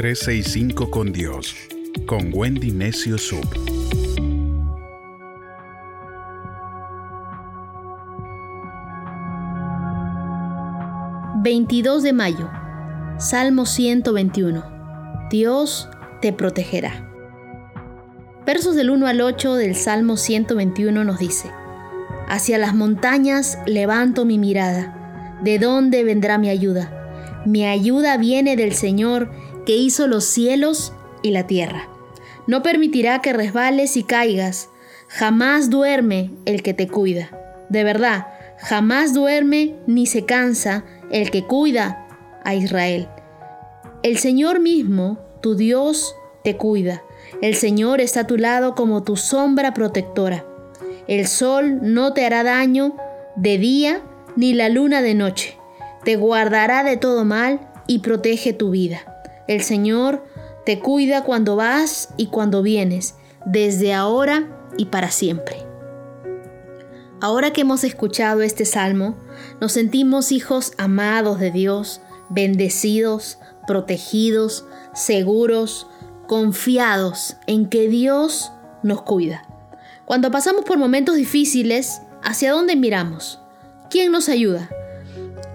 365 con Dios, con Wendy Necio Sub. ...22 de mayo... ...Salmo 121... ...Dios te protegerá... Versos del 1 al 8 del Salmo 121 nos dice... Hacia las montañas levanto mi mirada. ¿De dónde vendrá mi ayuda? Mi ayuda viene del Señor que hizo los cielos y la tierra. No permitirá que resbales y caigas. Jamás duerme el que te cuida. De verdad, jamás duerme ni se cansa el que cuida a Israel. El Señor mismo, tu Dios, te cuida. El Señor está a tu lado como tu sombra protectora. El sol no te hará daño de día ni la luna de noche. Te guardará de todo mal y protege tu vida. El Señor te cuida cuando vas y cuando vienes, desde ahora y para siempre. Ahora que hemos escuchado este salmo, nos sentimos hijos amados de Dios, bendecidos, protegidos, seguros, confiados en que Dios nos cuida. Cuando pasamos por momentos difíciles, ¿hacia dónde miramos? ¿Quién nos ayuda?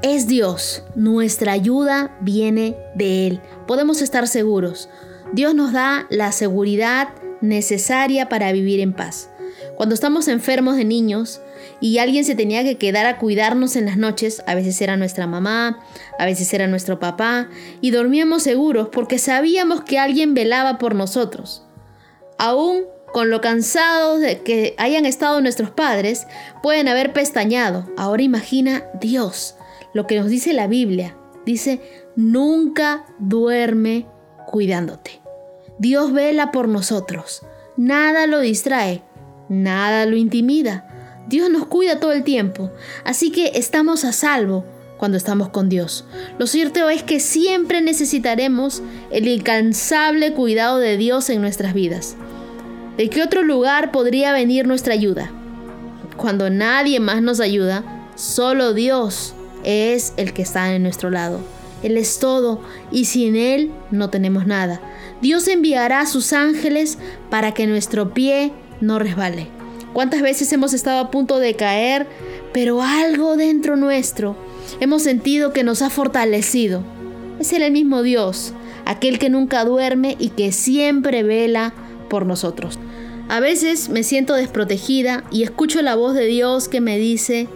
Es Dios. Nuestra ayuda viene de Él. Podemos estar seguros. Dios nos da la seguridad necesaria para vivir en paz. Cuando estamos enfermos de niños y alguien se tenía que quedar a cuidarnos en las noches, a veces era nuestra mamá, a veces era nuestro papá, y dormíamos seguros porque sabíamos que alguien velaba por nosotros. Aún con lo cansados de que hayan estado nuestros padres, pueden haber pestañado. Ahora imagina Dios, lo que nos dice la Biblia. Dice, nunca duerme cuidándote. Dios vela por nosotros. Nada lo distrae, nada lo intimida. Dios nos cuida todo el tiempo, así que estamos a salvo cuando estamos con Dios. Lo cierto es que siempre necesitaremos el incansable cuidado de Dios en nuestras vidas. ¿De qué otro lugar podría venir nuestra ayuda? Cuando nadie más nos ayuda, solo Dios es el que está en nuestro lado. Él es todo y sin Él no tenemos nada. Dios enviará a sus ángeles para que nuestro pie no resbale. ¿Cuántas veces hemos estado a punto de caer, pero algo dentro nuestro hemos sentido que nos ha fortalecido? Es el mismo Dios, aquel que nunca duerme y que siempre vela por nosotros. A veces me siento desprotegida y escucho la voz de Dios que me dice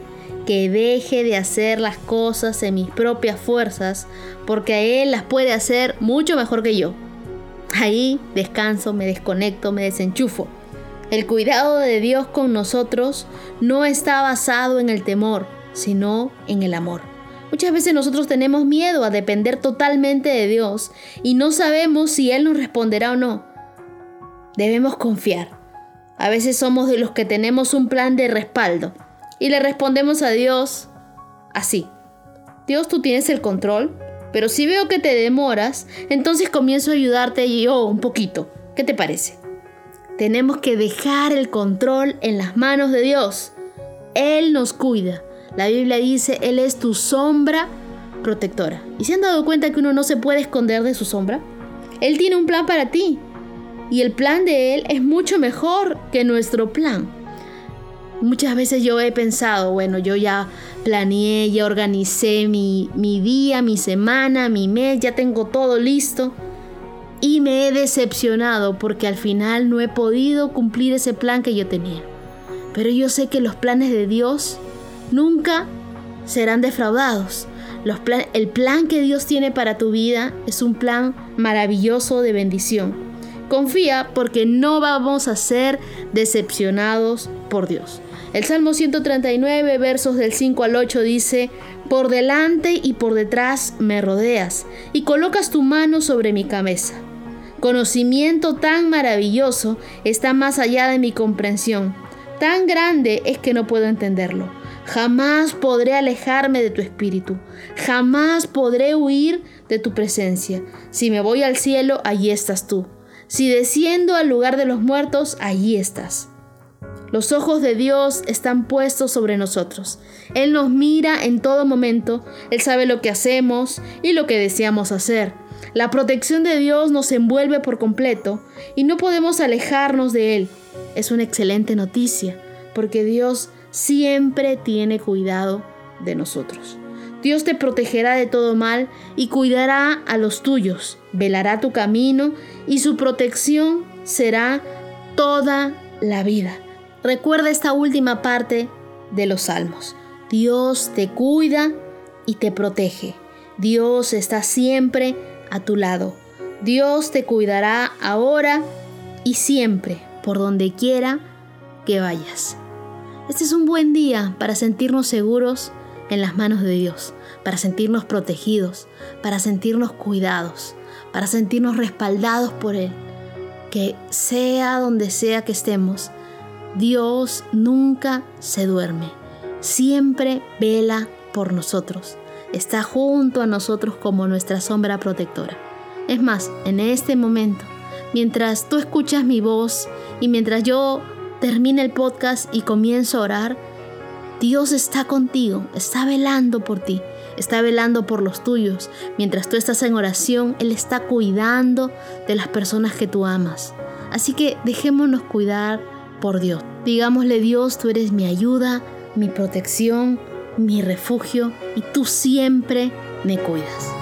que deje de hacer las cosas en mis propias fuerzas porque Él las puede hacer mucho mejor que yo. Ahí descanso, me desconecto, me desenchufo. El cuidado de Dios con nosotros no está basado en el temor, sino en el amor. Muchas veces nosotros tenemos miedo a depender totalmente de Dios y no sabemos si Él nos responderá o no. Debemos confiar. A veces somos de los que tenemos un plan de respaldo y le respondemos a Dios así. Dios, tú tienes el control, pero si veo que te demoras, entonces comienzo a ayudarte yo un poquito. ¿Qué te parece? Tenemos que dejar el control en las manos de Dios. Él nos cuida. La Biblia dice, Él es tu sombra protectora. ¿Y se han dado cuenta que uno no se puede esconder de su sombra? Él tiene un plan para ti. Y el plan de Él es mucho mejor que nuestro plan. Muchas veces yo he pensado, bueno, yo ya planeé, ya organicé mi, mi día, mi semana, mi mes, ya tengo todo listo. Y me he decepcionado porque al final no he podido cumplir ese plan que yo tenía. Pero yo sé que los planes de Dios nunca serán defraudados. El plan que Dios tiene para tu vida es un plan maravilloso de bendición. Confía porque no vamos a ser decepcionados por Dios. El Salmo 139, versos del 5 al 8 dice, Por delante y por detrás me rodeas y colocas tu mano sobre mi cabeza. Conocimiento tan maravilloso está más allá de mi comprensión. Tan grande es que no puedo entenderlo. Jamás podré alejarme de tu espíritu. Jamás podré huir de tu presencia. Si me voy al cielo, allí estás tú. Si desciendo al lugar de los muertos, allí estás. Los ojos de Dios están puestos sobre nosotros. Él nos mira en todo momento, Él sabe lo que hacemos y lo que deseamos hacer. La protección de Dios nos envuelve por completo y no podemos alejarnos de Él. Es una excelente noticia porque Dios siempre tiene cuidado de nosotros. Dios te protegerá de todo mal y cuidará a los tuyos, velará tu camino y su protección será toda la vida. Recuerda esta última parte de los salmos. Dios te cuida y te protege. Dios está siempre a tu lado. Dios te cuidará ahora y siempre, por donde quiera que vayas. Este es un buen día para sentirnos seguros en las manos de Dios, para sentirnos protegidos, para sentirnos cuidados, para sentirnos respaldados por Él. Que sea donde sea que estemos, Dios nunca se duerme, siempre vela por nosotros, está junto a nosotros como nuestra sombra protectora. Es más, en este momento, mientras tú escuchas mi voz y mientras yo termine el podcast y comienzo a orar, Dios está contigo, está velando por ti, está velando por los tuyos. Mientras tú estás en oración, Él está cuidando de las personas que tú amas. Así que dejémonos cuidar por Dios. Digámosle Dios, tú eres mi ayuda, mi protección, mi refugio y tú siempre me cuidas.